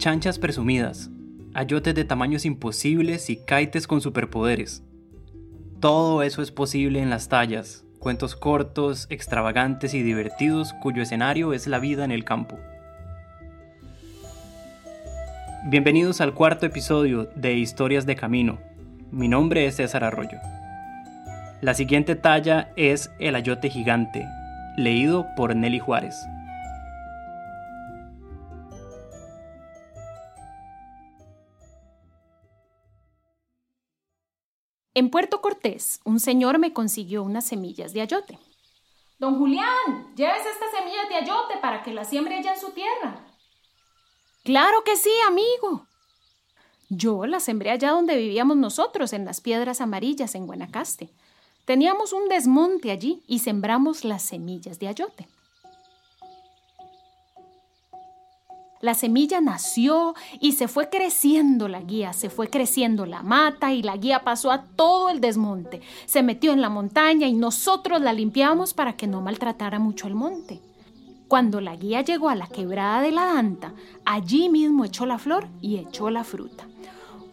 chanchas presumidas, ayotes de tamaños imposibles y kaites con superpoderes. Todo eso es posible en las tallas, cuentos cortos, extravagantes y divertidos cuyo escenario es la vida en el campo. Bienvenidos al cuarto episodio de Historias de Camino. Mi nombre es César Arroyo. La siguiente talla es El Ayote Gigante, leído por Nelly Juárez. En Puerto Cortés, un señor me consiguió unas semillas de ayote. Don Julián, llévese estas semillas de ayote para que las siembre allá en su tierra. Claro que sí, amigo. Yo las sembré allá donde vivíamos nosotros, en las piedras amarillas en Guanacaste. Teníamos un desmonte allí y sembramos las semillas de ayote. La semilla nació y se fue creciendo la guía, se fue creciendo la mata y la guía pasó a todo el desmonte. Se metió en la montaña y nosotros la limpiamos para que no maltratara mucho el monte. Cuando la guía llegó a la quebrada de la Danta, allí mismo echó la flor y echó la fruta.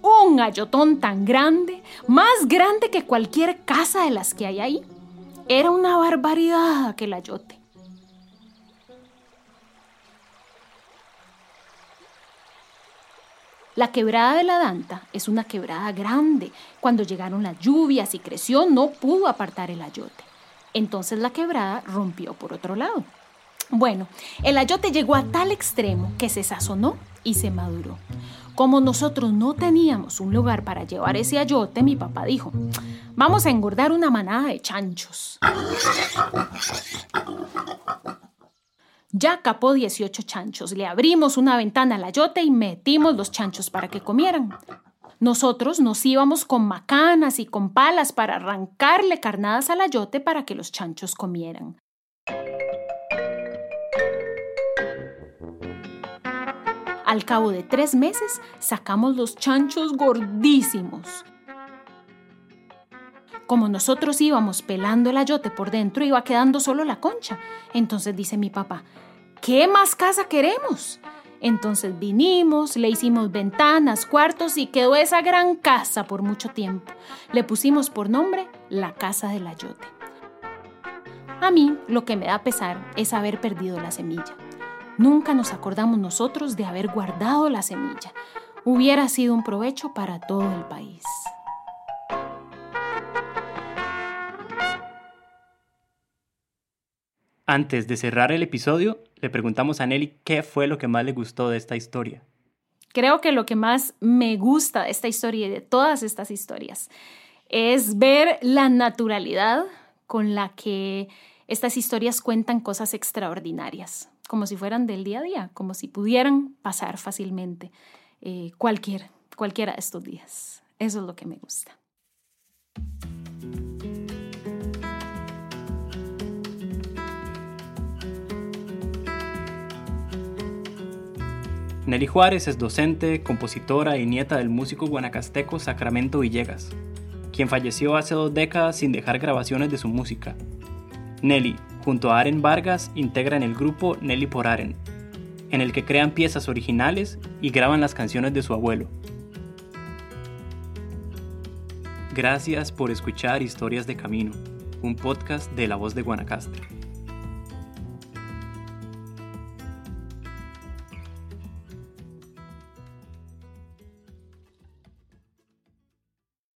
Un ayotón tan grande, más grande que cualquier casa de las que hay ahí. Era una barbaridad aquel ayote. La quebrada de la Danta es una quebrada grande. Cuando llegaron las lluvias y creció, no pudo apartar el ayote. Entonces la quebrada rompió por otro lado. Bueno, el ayote llegó a tal extremo que se sazonó y se maduró. Como nosotros no teníamos un lugar para llevar ese ayote, mi papá dijo, vamos a engordar una manada de chanchos. Ya capó 18 chanchos. Le abrimos una ventana al ayote y metimos los chanchos para que comieran. Nosotros nos íbamos con macanas y con palas para arrancarle carnadas al ayote para que los chanchos comieran. Al cabo de tres meses sacamos los chanchos gordísimos. Como nosotros íbamos pelando el ayote por dentro, iba quedando solo la concha. Entonces dice mi papá, ¿qué más casa queremos? Entonces vinimos, le hicimos ventanas, cuartos y quedó esa gran casa por mucho tiempo. Le pusimos por nombre la Casa del Ayote. A mí lo que me da pesar es haber perdido la semilla. Nunca nos acordamos nosotros de haber guardado la semilla. Hubiera sido un provecho para todo el país. Antes de cerrar el episodio, le preguntamos a Nelly qué fue lo que más le gustó de esta historia. Creo que lo que más me gusta de esta historia y de todas estas historias es ver la naturalidad con la que estas historias cuentan cosas extraordinarias, como si fueran del día a día, como si pudieran pasar fácilmente eh, cualquier, cualquiera de estos días. Eso es lo que me gusta. Nelly Juárez es docente, compositora y nieta del músico guanacasteco Sacramento Villegas, quien falleció hace dos décadas sin dejar grabaciones de su música. Nelly, junto a Aren Vargas, integran el grupo Nelly por Aren, en el que crean piezas originales y graban las canciones de su abuelo. Gracias por escuchar Historias de Camino, un podcast de La Voz de Guanacaste.